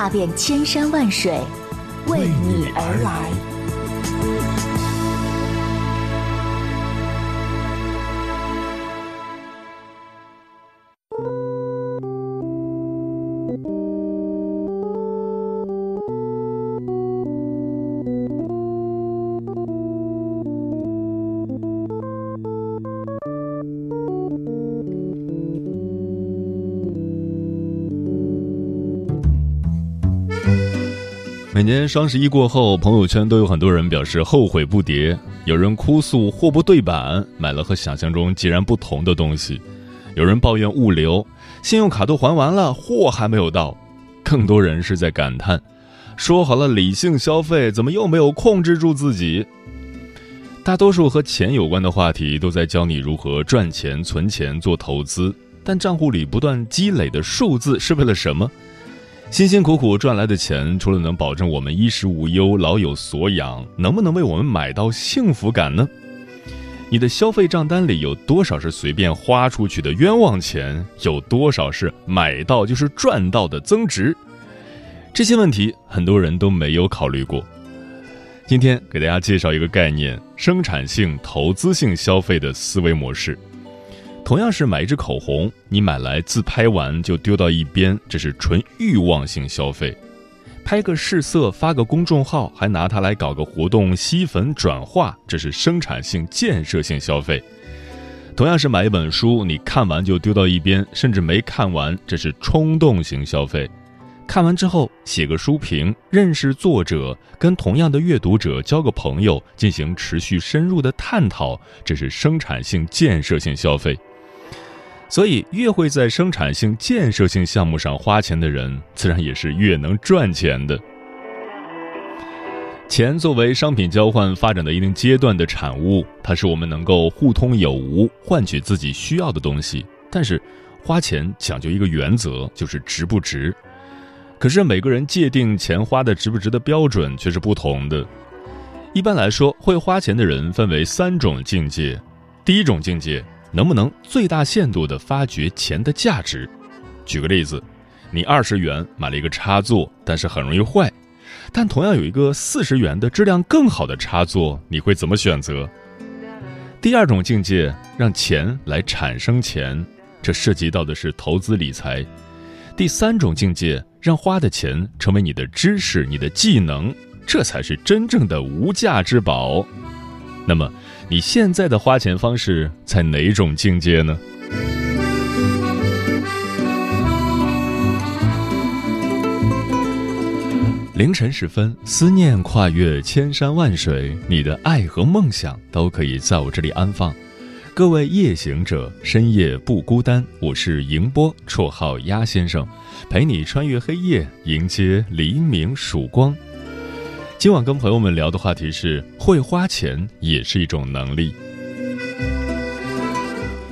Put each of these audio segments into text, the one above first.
踏遍千山万水，为你而来。每年双十一过后，朋友圈都有很多人表示后悔不迭，有人哭诉货不对版，买了和想象中截然不同的东西；有人抱怨物流，信用卡都还完了，货还没有到；更多人是在感叹，说好了理性消费，怎么又没有控制住自己？大多数和钱有关的话题都在教你如何赚钱、存钱、做投资，但账户里不断积累的数字是为了什么？辛辛苦苦赚来的钱，除了能保证我们衣食无忧、老有所养，能不能为我们买到幸福感呢？你的消费账单里有多少是随便花出去的冤枉钱？有多少是买到就是赚到的增值？这些问题很多人都没有考虑过。今天给大家介绍一个概念：生产性、投资性消费的思维模式。同样是买一支口红，你买来自拍完就丢到一边，这是纯欲望性消费；拍个试色发个公众号，还拿它来搞个活动吸粉转化，这是生产性建设性消费。同样是买一本书，你看完就丢到一边，甚至没看完，这是冲动型消费；看完之后写个书评，认识作者，跟同样的阅读者交个朋友，进行持续深入的探讨，这是生产性建设性消费。所以，越会在生产性、建设性项目上花钱的人，自然也是越能赚钱的。钱作为商品交换发展的一定阶段的产物，它是我们能够互通有无，换取自己需要的东西。但是，花钱讲究一个原则，就是值不值。可是，每个人界定钱花的值不值的标准却是不同的。一般来说，会花钱的人分为三种境界。第一种境界。能不能最大限度地发掘钱的价值？举个例子，你二十元买了一个插座，但是很容易坏，但同样有一个四十元的质量更好的插座，你会怎么选择？第二种境界，让钱来产生钱，这涉及到的是投资理财。第三种境界，让花的钱成为你的知识、你的技能，这才是真正的无价之宝。那么。你现在的花钱方式在哪种境界呢？凌晨时分，思念跨越千山万水，你的爱和梦想都可以在我这里安放。各位夜行者，深夜不孤单。我是迎波，绰号鸭先生，陪你穿越黑夜，迎接黎明曙光。今晚跟朋友们聊的话题是：会花钱也是一种能力。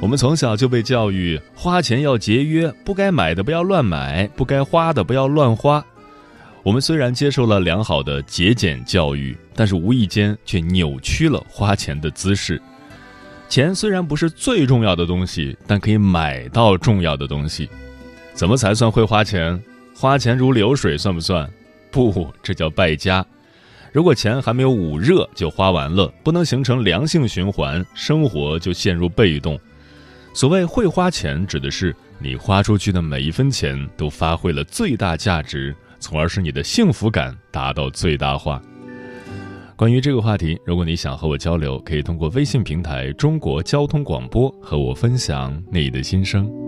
我们从小就被教育，花钱要节约，不该买的不要乱买，不该花的不要乱花。我们虽然接受了良好的节俭教育，但是无意间却扭曲了花钱的姿势。钱虽然不是最重要的东西，但可以买到重要的东西。怎么才算会花钱？花钱如流水算不算？不，这叫败家。如果钱还没有捂热就花完了，不能形成良性循环，生活就陷入被动。所谓会花钱，指的是你花出去的每一分钱都发挥了最大价值，从而使你的幸福感达到最大化。关于这个话题，如果你想和我交流，可以通过微信平台“中国交通广播”和我分享你的心声。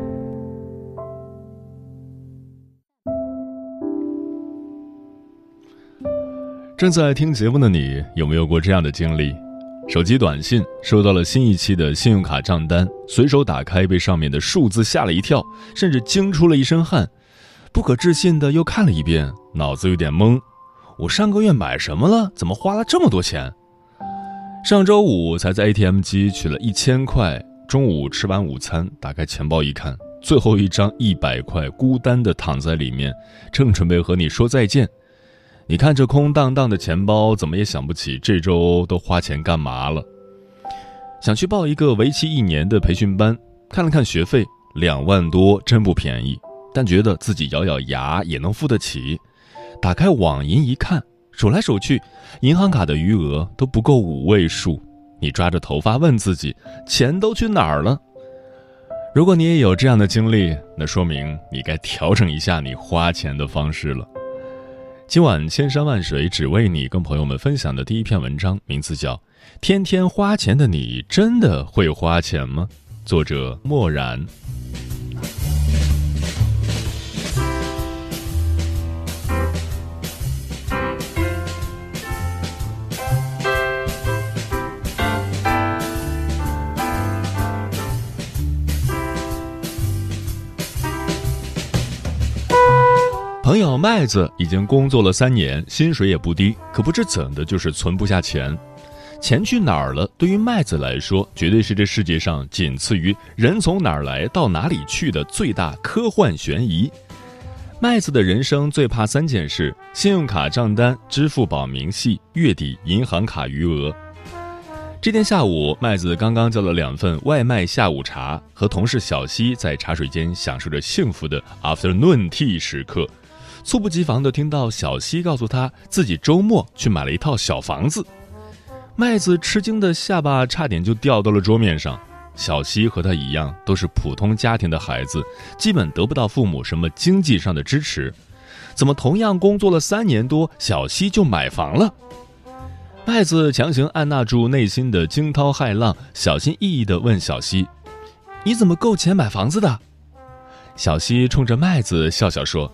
正在听节目的你，有没有过这样的经历？手机短信收到了新一期的信用卡账单，随手打开，被上面的数字吓了一跳，甚至惊出了一身汗，不可置信的又看了一遍，脑子有点懵。我上个月买什么了？怎么花了这么多钱？上周五才在 ATM 机取了一千块，中午吃完午餐，打开钱包一看，最后一张一百块孤单的躺在里面，正准备和你说再见。你看这空荡荡的钱包，怎么也想不起这周都花钱干嘛了。想去报一个为期一年的培训班，看了看学费，两万多，真不便宜。但觉得自己咬咬牙也能付得起。打开网银一看，数来数去，银行卡的余额都不够五位数。你抓着头发问自己，钱都去哪儿了？如果你也有这样的经历，那说明你该调整一下你花钱的方式了。今晚千山万水只为你，跟朋友们分享的第一篇文章，名字叫《天天花钱的你真的会花钱吗》，作者墨然。朋友麦子已经工作了三年，薪水也不低，可不知怎的，就是存不下钱。钱去哪儿了？对于麦子来说，绝对是这世界上仅次于人从哪儿来到哪里去的最大科幻悬疑。麦子的人生最怕三件事：信用卡账单、支付宝明细、月底银行卡余额。这天下午，麦子刚刚叫了两份外卖下午茶，和同事小西在茶水间享受着幸福的 afternoon tea 时刻。猝不及防地听到小西告诉他自己周末去买了一套小房子，麦子吃惊的下巴差点就掉到了桌面上。小西和他一样，都是普通家庭的孩子，基本得不到父母什么经济上的支持，怎么同样工作了三年多，小西就买房了？麦子强行按捺住内心的惊涛骇浪，小心翼翼地问小西：“你怎么够钱买房子的？”小西冲着麦子笑笑说。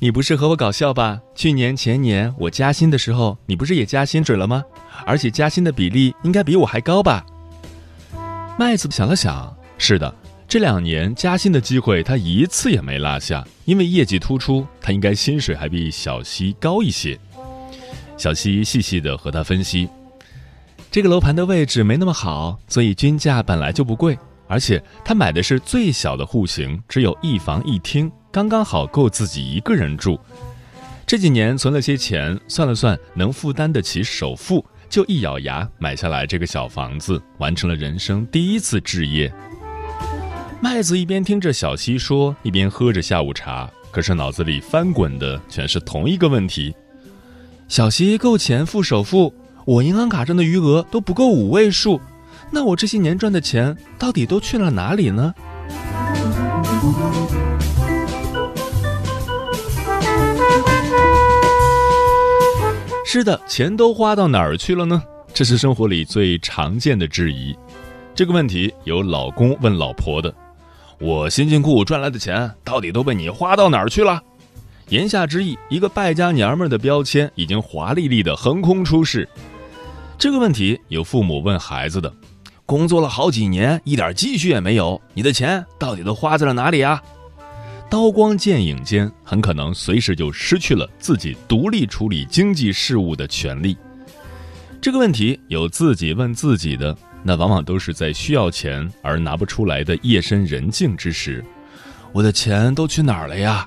你不是和我搞笑吧？去年前年我加薪的时候，你不是也加薪准了吗？而且加薪的比例应该比我还高吧？麦子想了想，是的，这两年加薪的机会他一次也没落下，因为业绩突出，他应该薪水还比小西高一些。小西细细的和他分析，这个楼盘的位置没那么好，所以均价本来就不贵，而且他买的是最小的户型，只有一房一厅。刚刚好够自己一个人住，这几年存了些钱，算了算能负担得起首付，就一咬牙买下来这个小房子，完成了人生第一次置业。麦子一边听着小西说，一边喝着下午茶，可是脑子里翻滚的全是同一个问题：小西够钱付首付，我银行卡上的余额都不够五位数，那我这些年赚的钱到底都去了哪里呢？是的，钱都花到哪儿去了呢？这是生活里最常见的质疑。这个问题有老公问老婆的：“我辛辛苦苦赚来的钱，到底都被你花到哪儿去了？”言下之意，一个败家娘们儿的标签已经华丽丽的横空出世。这个问题有父母问孩子的：“工作了好几年，一点积蓄也没有，你的钱到底都花在了哪里啊？”刀光剑影间，很可能随时就失去了自己独立处理经济事务的权利。这个问题有自己问自己的，那往往都是在需要钱而拿不出来的夜深人静之时。我的钱都去哪儿了呀？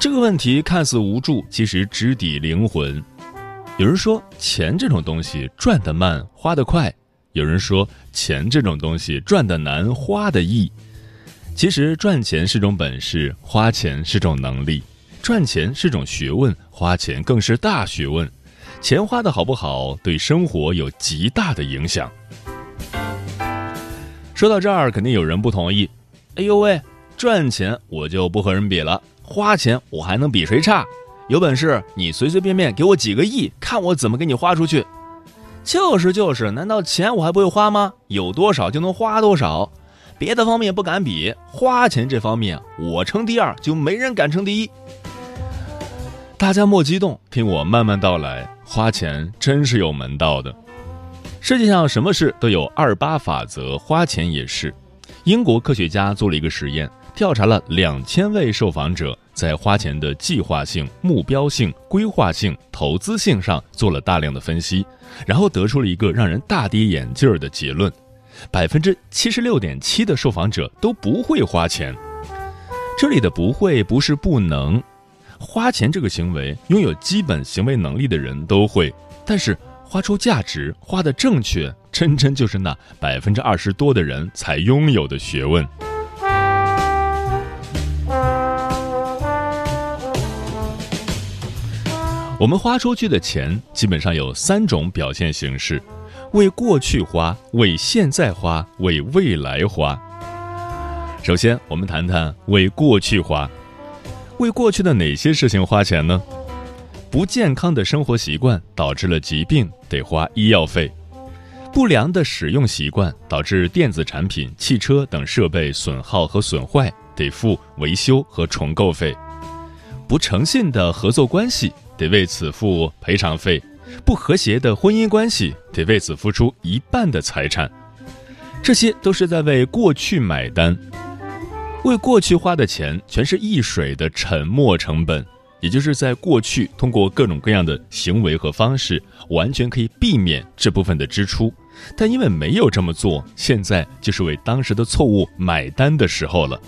这个问题看似无助，其实直抵灵魂。有人说，钱这种东西赚得慢，花得快；有人说，钱这种东西赚得难，花得易。其实，赚钱是种本事，花钱是种能力；赚钱是种学问，花钱更是大学问。钱花的好不好，对生活有极大的影响。说到这儿，肯定有人不同意。哎呦喂，赚钱我就不和人比了，花钱我还能比谁差？有本事你随随便便给我几个亿，看我怎么给你花出去。就是就是，难道钱我还不会花吗？有多少就能花多少，别的方面不敢比，花钱这方面我称第二，就没人敢称第一。大家莫激动，听我慢慢道来。花钱真是有门道的。世界上什么事都有二八法则，花钱也是。英国科学家做了一个实验，调查了两千位受访者，在花钱的计划性、目标性、规划性、投资性上做了大量的分析，然后得出了一个让人大跌眼镜的结论：百分之七十六点七的受访者都不会花钱。这里的“不会”不是不能。花钱这个行为，拥有基本行为能力的人都会，但是花出价值、花的正确，真真就是那百分之二十多的人才拥有的学问。我们花出去的钱，基本上有三种表现形式：为过去花、为现在花、为未来花。首先，我们谈谈为过去花。为过去的哪些事情花钱呢？不健康的生活习惯导致了疾病，得花医药费；不良的使用习惯导致电子产品、汽车等设备损耗和损坏，得付维修和重构费；不诚信的合作关系得为此付赔偿费；不和谐的婚姻关系得为此付出一半的财产。这些都是在为过去买单。为过去花的钱全是易水的沉没成本，也就是在过去通过各种各样的行为和方式，完全可以避免这部分的支出，但因为没有这么做，现在就是为当时的错误买单的时候了。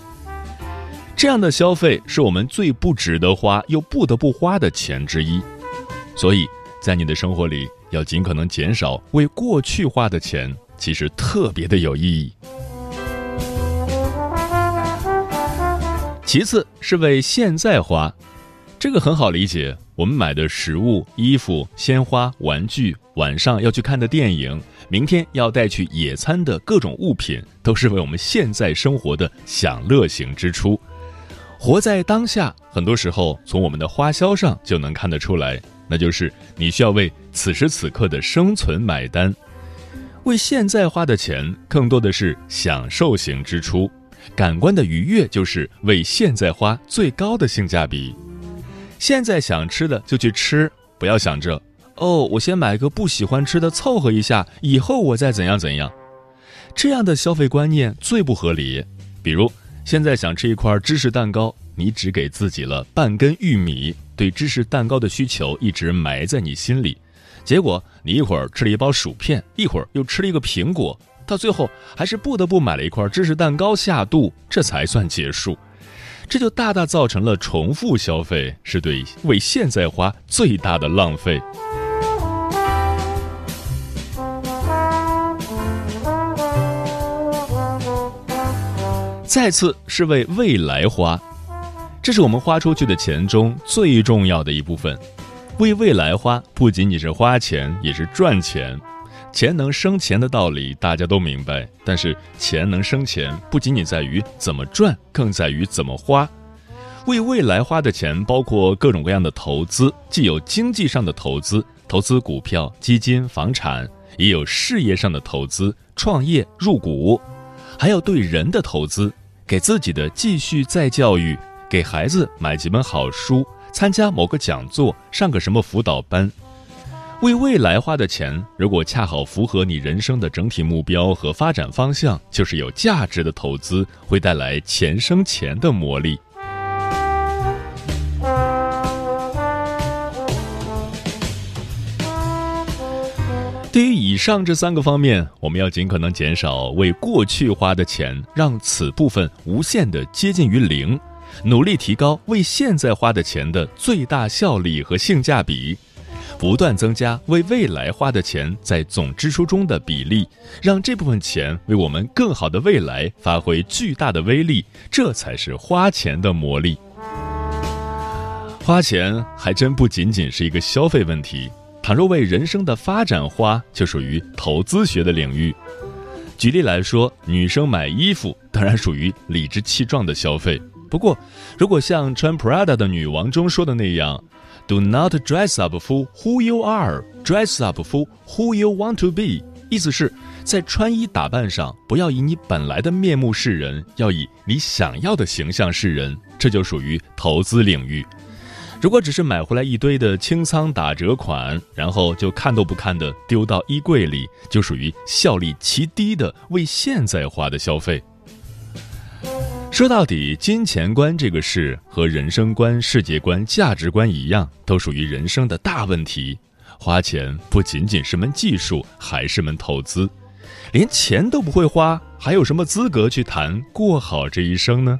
这样的消费是我们最不值得花又不得不花的钱之一，所以在你的生活里要尽可能减少为过去花的钱，其实特别的有意义。其次是为现在花，这个很好理解。我们买的食物、衣服、鲜花、玩具，晚上要去看的电影，明天要带去野餐的各种物品，都是为我们现在生活的享乐型支出。活在当下，很多时候从我们的花销上就能看得出来，那就是你需要为此时此刻的生存买单。为现在花的钱，更多的是享受型支出。感官的愉悦就是为现在花最高的性价比。现在想吃的就去吃，不要想着哦，我先买个不喜欢吃的凑合一下，以后我再怎样怎样。这样的消费观念最不合理。比如现在想吃一块芝士蛋糕，你只给自己了半根玉米，对芝士蛋糕的需求一直埋在你心里，结果你一会儿吃了一包薯片，一会儿又吃了一个苹果。到最后还是不得不买了一块芝士蛋糕下肚，这才算结束。这就大大造成了重复消费，是对为现在花最大的浪费。再次是为未来花，这是我们花出去的钱中最重要的一部分。为未来花，不仅仅是花钱，也是赚钱。钱能生钱的道理大家都明白，但是钱能生钱不仅仅在于怎么赚，更在于怎么花。为未来花的钱包括各种各样的投资，既有经济上的投资，投资股票、基金、房产，也有事业上的投资，创业入股，还有对人的投资，给自己的继续再教育，给孩子买几本好书，参加某个讲座，上个什么辅导班，为未来花的钱，如果恰好符合你人生的整体目标和发展方向，就是有价值的投资，会带来钱生钱的魔力。对于以上这三个方面，我们要尽可能减少为过去花的钱，让此部分无限的接近于零。努力提高为现在花的钱的最大效率和性价比。不断增加为未来花的钱在总支出中的比例，让这部分钱为我们更好的未来发挥巨大的威力，这才是花钱的魔力。花钱还真不仅仅是一个消费问题，倘若为人生的发展花，就属于投资学的领域。举例来说，女生买衣服当然属于理直气壮的消费，不过，如果像穿 Prada 的女王中说的那样。Do not dress up for who you are, dress up for who you want to be。意思是，在穿衣打扮上，不要以你本来的面目示人，要以你想要的形象示人。这就属于投资领域。如果只是买回来一堆的清仓打折款，然后就看都不看的丢到衣柜里，就属于效率极低的为现在花的消费。说到底，金钱观这个事和人生观、世界观、价值观一样，都属于人生的大问题。花钱不仅仅是门技术，还是门投资。连钱都不会花，还有什么资格去谈过好这一生呢？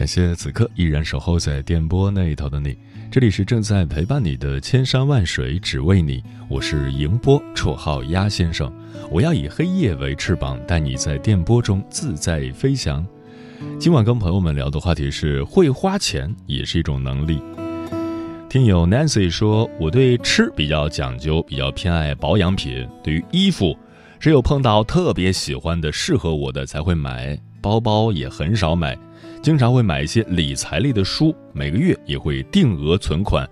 感谢此刻依然守候在电波那一头的你，这里是正在陪伴你的千山万水只为你，我是迎波，绰号鸭先生。我要以黑夜为翅膀，带你在电波中自在飞翔。今晚跟朋友们聊的话题是会花钱也是一种能力。听友 Nancy 说，我对吃比较讲究，比较偏爱保养品。对于衣服，只有碰到特别喜欢的、适合我的才会买。包包也很少买。经常会买一些理财类的书，每个月也会定额存款。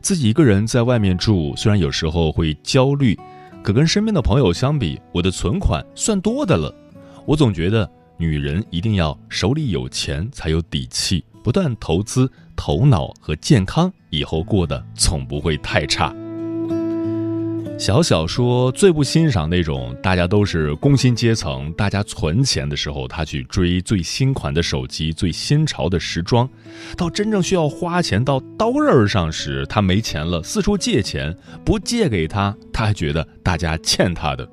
自己一个人在外面住，虽然有时候会焦虑，可跟身边的朋友相比，我的存款算多的了。我总觉得女人一定要手里有钱才有底气，不断投资头脑和健康，以后过得总不会太差。小小说最不欣赏那种大家都是工薪阶层，大家存钱的时候，他去追最新款的手机、最新潮的时装，到真正需要花钱到刀刃上时，他没钱了，四处借钱，不借给他，他还觉得大家欠他的。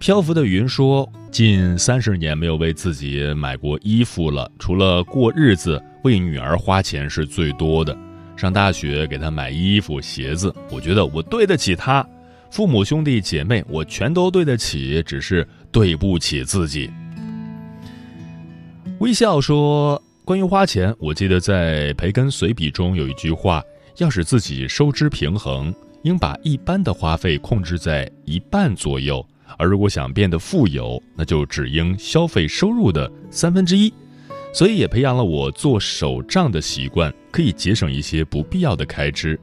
漂浮的云说，近三十年没有为自己买过衣服了，除了过日子，为女儿花钱是最多的。上大学给他买衣服鞋子，我觉得我对得起他，父母兄弟姐妹我全都对得起，只是对不起自己。微笑说：“关于花钱，我记得在培根随笔中有一句话：要使自己收支平衡，应把一般的花费控制在一半左右；而如果想变得富有，那就只应消费收入的三分之一。”所以也培养了我做手账的习惯，可以节省一些不必要的开支。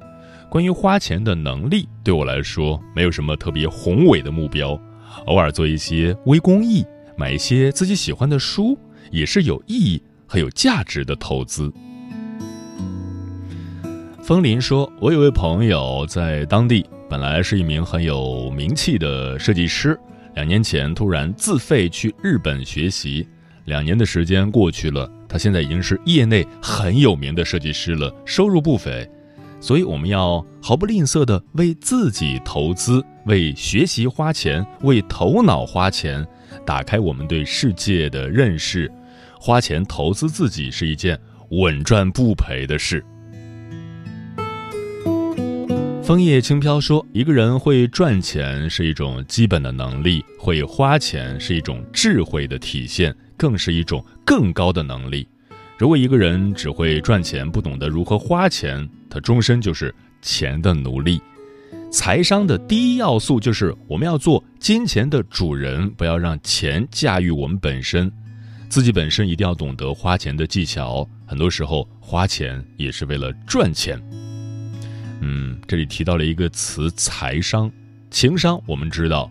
关于花钱的能力，对我来说没有什么特别宏伟的目标，偶尔做一些微公益，买一些自己喜欢的书，也是有意义和有价值的投资。风林说：“我有位朋友在当地，本来是一名很有名气的设计师，两年前突然自费去日本学习。”两年的时间过去了，他现在已经是业内很有名的设计师了，收入不菲。所以我们要毫不吝啬地为自己投资，为学习花钱，为头脑花钱，打开我们对世界的认识。花钱投资自己是一件稳赚不赔的事。枫叶轻飘说：“一个人会赚钱是一种基本的能力，会花钱是一种智慧的体现。”更是一种更高的能力。如果一个人只会赚钱，不懂得如何花钱，他终身就是钱的奴隶。财商的第一要素就是我们要做金钱的主人，不要让钱驾驭我们本身。自己本身一定要懂得花钱的技巧，很多时候花钱也是为了赚钱。嗯，这里提到了一个词“财商”，情商我们知道，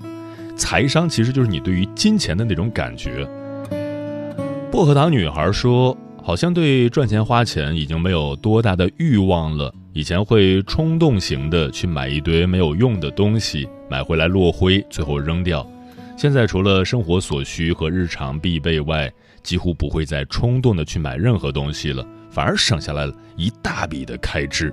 财商其实就是你对于金钱的那种感觉。薄荷糖女孩说：“好像对赚钱花钱已经没有多大的欲望了。以前会冲动型的去买一堆没有用的东西，买回来落灰，最后扔掉。现在除了生活所需和日常必备外，几乎不会再冲动的去买任何东西了，反而省下来了一大笔的开支。”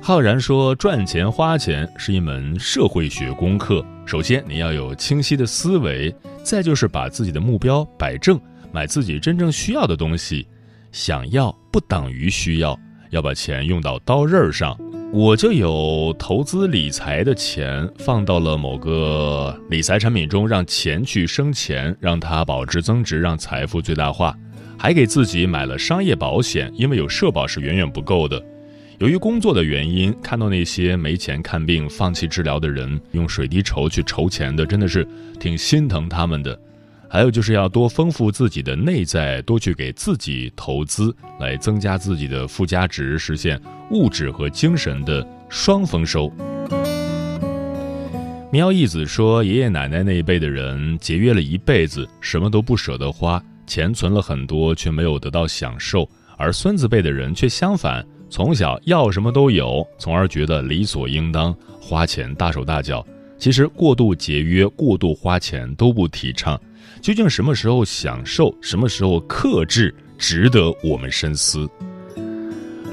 浩然说：“赚钱花钱是一门社会学功课。首先，你要有清晰的思维；再就是把自己的目标摆正，买自己真正需要的东西。想要不等于需要，要把钱用到刀刃上。我就有投资理财的钱，放到了某个理财产品中，让钱去生钱，让它保值增值，让财富最大化。还给自己买了商业保险，因为有社保是远远不够的。”由于工作的原因，看到那些没钱看病、放弃治疗的人，用水滴筹去筹钱的，真的是挺心疼他们的。还有就是要多丰富自己的内在，多去给自己投资，来增加自己的附加值，实现物质和精神的双丰收。喵义子说：“爷爷奶奶那一辈的人节约了一辈子，什么都不舍得花，钱存了很多，却没有得到享受；而孙子辈的人却相反。”从小要什么都有，从而觉得理所应当花钱大手大脚。其实过度节约、过度花钱都不提倡。究竟什么时候享受，什么时候克制，值得我们深思。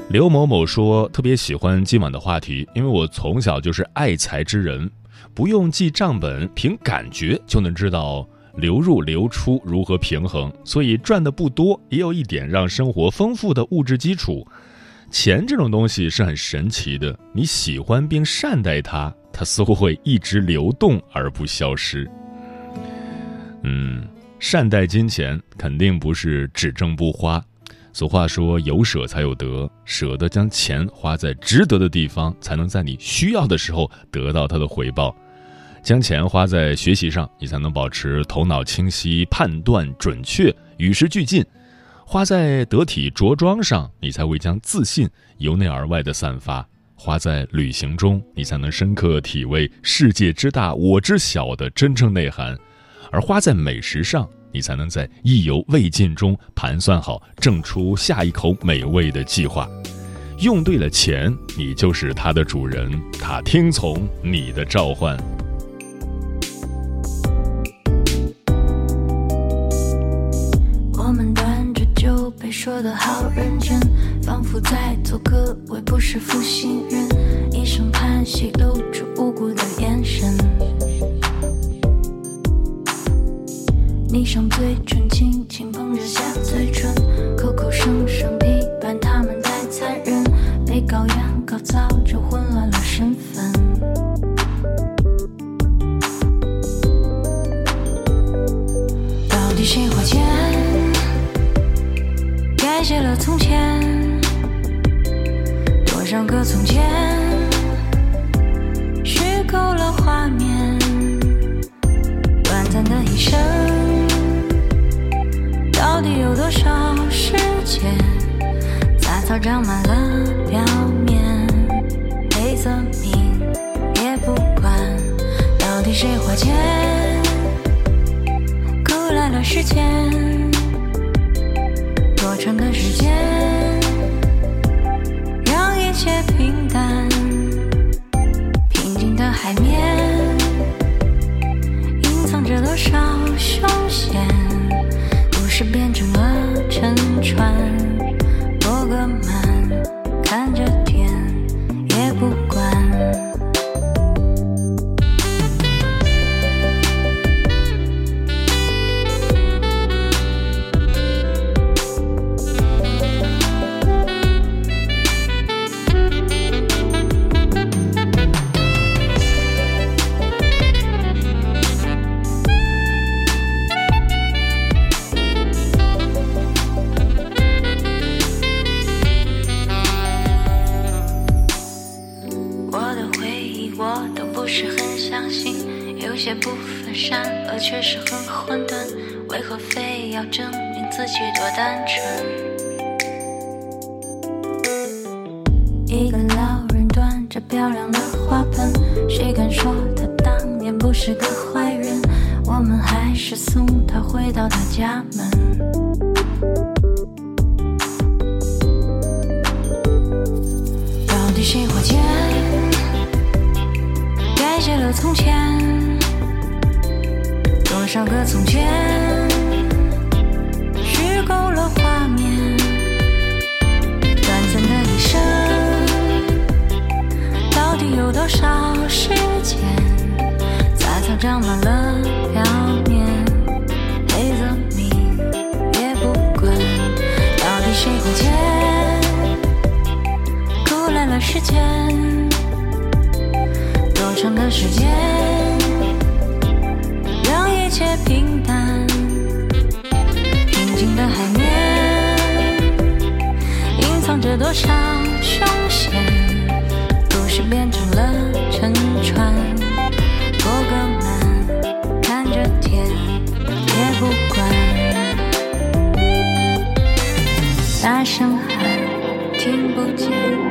刘某某说：“特别喜欢今晚的话题，因为我从小就是爱财之人，不用记账本，凭感觉就能知道流入流出如何平衡，所以赚的不多，也有一点让生活丰富的物质基础。”钱这种东西是很神奇的，你喜欢并善待它，它似乎会一直流动而不消失。嗯，善待金钱肯定不是只挣不花。俗话说，有舍才有得，舍得将钱花在值得的地方，才能在你需要的时候得到它的回报。将钱花在学习上，你才能保持头脑清晰、判断准确、与时俱进。花在得体着装上，你才会将自信由内而外的散发；花在旅行中，你才能深刻体味世界之大我之小的真正内涵；而花在美食上，你才能在意犹未尽中盘算好挣出下一口美味的计划。用对了钱，你就是它的主人，它听从你的召唤。我们说的好认真，仿佛在做个位不是负心人，一声叹息，露出无辜的眼神。你上嘴唇，时间。善恶确实很混沌，为何非要证明自己多单纯？一个老人端着漂亮的花盆，谁敢说他当年不是个坏人？我们还是送他回到他家门。到底谁花钱改写了从前？多少个从前虚构了画面？短暂的一生，到底有多少时间？杂草长满了表面，黑泽明也不管，到底谁亏欠哭来了时间？多长的时间？一切平淡，平静的海面，隐藏着多少凶险？故事变成了沉船，过个门，看着天，也不管，大声喊，听不见。